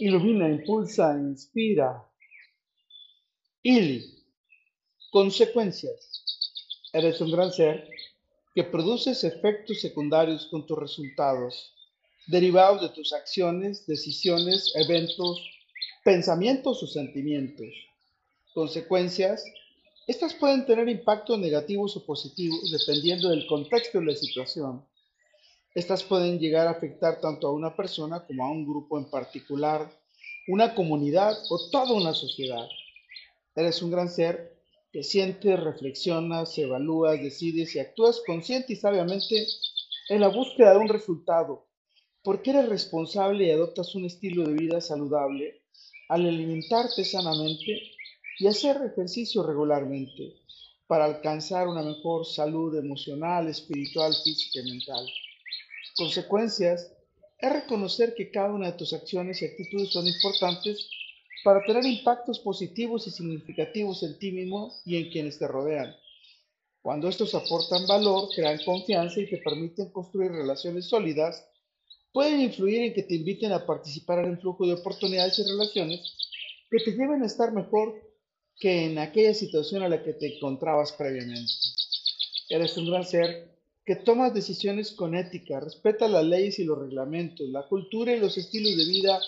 ilumina, impulsa, inspira. Il. Consecuencias. Eres un gran ser que produces efectos secundarios con tus resultados, derivados de tus acciones, decisiones, eventos, pensamientos o sentimientos. Consecuencias. Estas pueden tener impactos negativos o positivos dependiendo del contexto de la situación. Estas pueden llegar a afectar tanto a una persona como a un grupo en particular, una comunidad o toda una sociedad. Eres un gran ser que sientes, reflexionas, evalúas, decides y actúas consciente y sabiamente en la búsqueda de un resultado, porque eres responsable y adoptas un estilo de vida saludable al alimentarte sanamente y hacer ejercicio regularmente para alcanzar una mejor salud emocional, espiritual, física y mental. Consecuencias es reconocer que cada una de tus acciones y actitudes son importantes para tener impactos positivos y significativos en ti mismo y en quienes te rodean. Cuando estos aportan valor, crean confianza y te permiten construir relaciones sólidas, pueden influir en que te inviten a participar en el flujo de oportunidades y relaciones que te lleven a estar mejor que en aquella situación a la que te encontrabas previamente. Eres un gran ser que tomas decisiones con ética, respeta las leyes y los reglamentos, la cultura y los estilos de vida,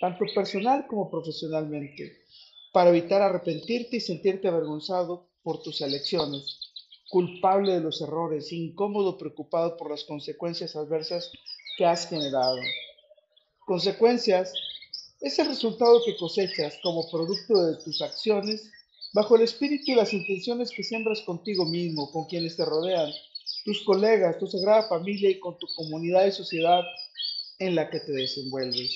tanto personal como profesionalmente, para evitar arrepentirte y sentirte avergonzado por tus elecciones, culpable de los errores, incómodo, preocupado por las consecuencias adversas que has generado. Consecuencias es el resultado que cosechas como producto de tus acciones bajo el espíritu y las intenciones que siembras contigo mismo, con quienes te rodean tus colegas, tu sagrada familia y con tu comunidad y sociedad en la que te desenvuelves.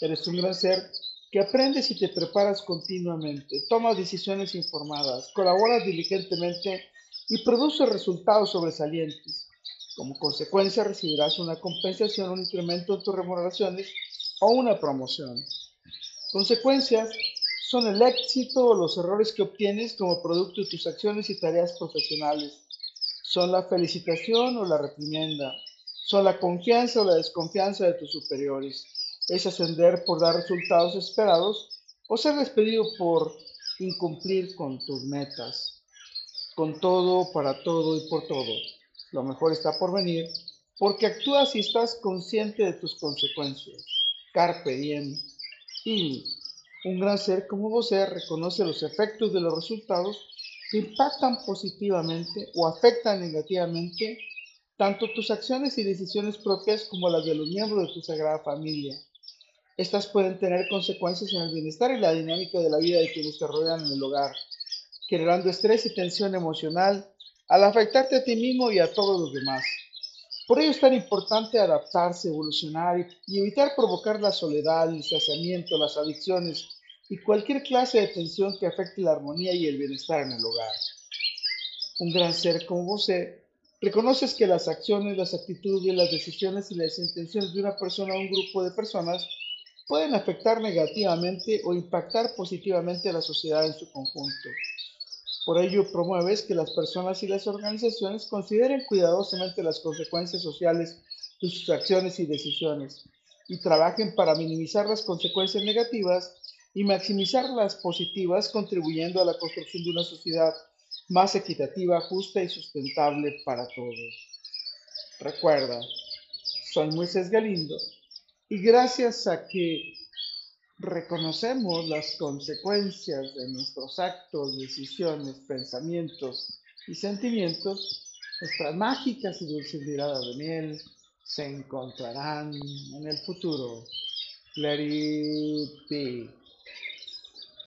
Eres un gran ser que aprendes y te preparas continuamente, tomas decisiones informadas, colaboras diligentemente y produces resultados sobresalientes. Como consecuencia recibirás una compensación, un incremento en tus remuneraciones o una promoción. Consecuencias son el éxito o los errores que obtienes como producto de tus acciones y tareas profesionales son la felicitación o la reprimenda, son la confianza o la desconfianza de tus superiores, es ascender por dar resultados esperados o ser despedido por incumplir con tus metas. Con todo, para todo y por todo. Lo mejor está por venir porque actúas y estás consciente de tus consecuencias. Carpe diem. Y un gran ser como vos reconoce los efectos de los resultados impactan positivamente o afectan negativamente tanto tus acciones y decisiones propias como las de los miembros de tu sagrada familia. Estas pueden tener consecuencias en el bienestar y la dinámica de la vida de quienes te rodean en el hogar, generando estrés y tensión emocional al afectarte a ti mismo y a todos los demás. Por ello es tan importante adaptarse, evolucionar y evitar provocar la soledad, el distanciamiento, las adicciones y cualquier clase de tensión que afecte la armonía y el bienestar en el hogar. Un gran ser como vos reconoces que las acciones, las actitudes, las decisiones y las intenciones de una persona o un grupo de personas pueden afectar negativamente o impactar positivamente a la sociedad en su conjunto. Por ello, promueves que las personas y las organizaciones consideren cuidadosamente las consecuencias sociales de sus acciones y decisiones y trabajen para minimizar las consecuencias negativas y maximizar las positivas contribuyendo a la construcción de una sociedad más equitativa, justa y sustentable para todos. Recuerda, soy Moisés Galindo y gracias a que reconocemos las consecuencias de nuestros actos, decisiones, pensamientos y sentimientos, nuestras mágicas y dulces miradas de miel se encontrarán en el futuro. Let.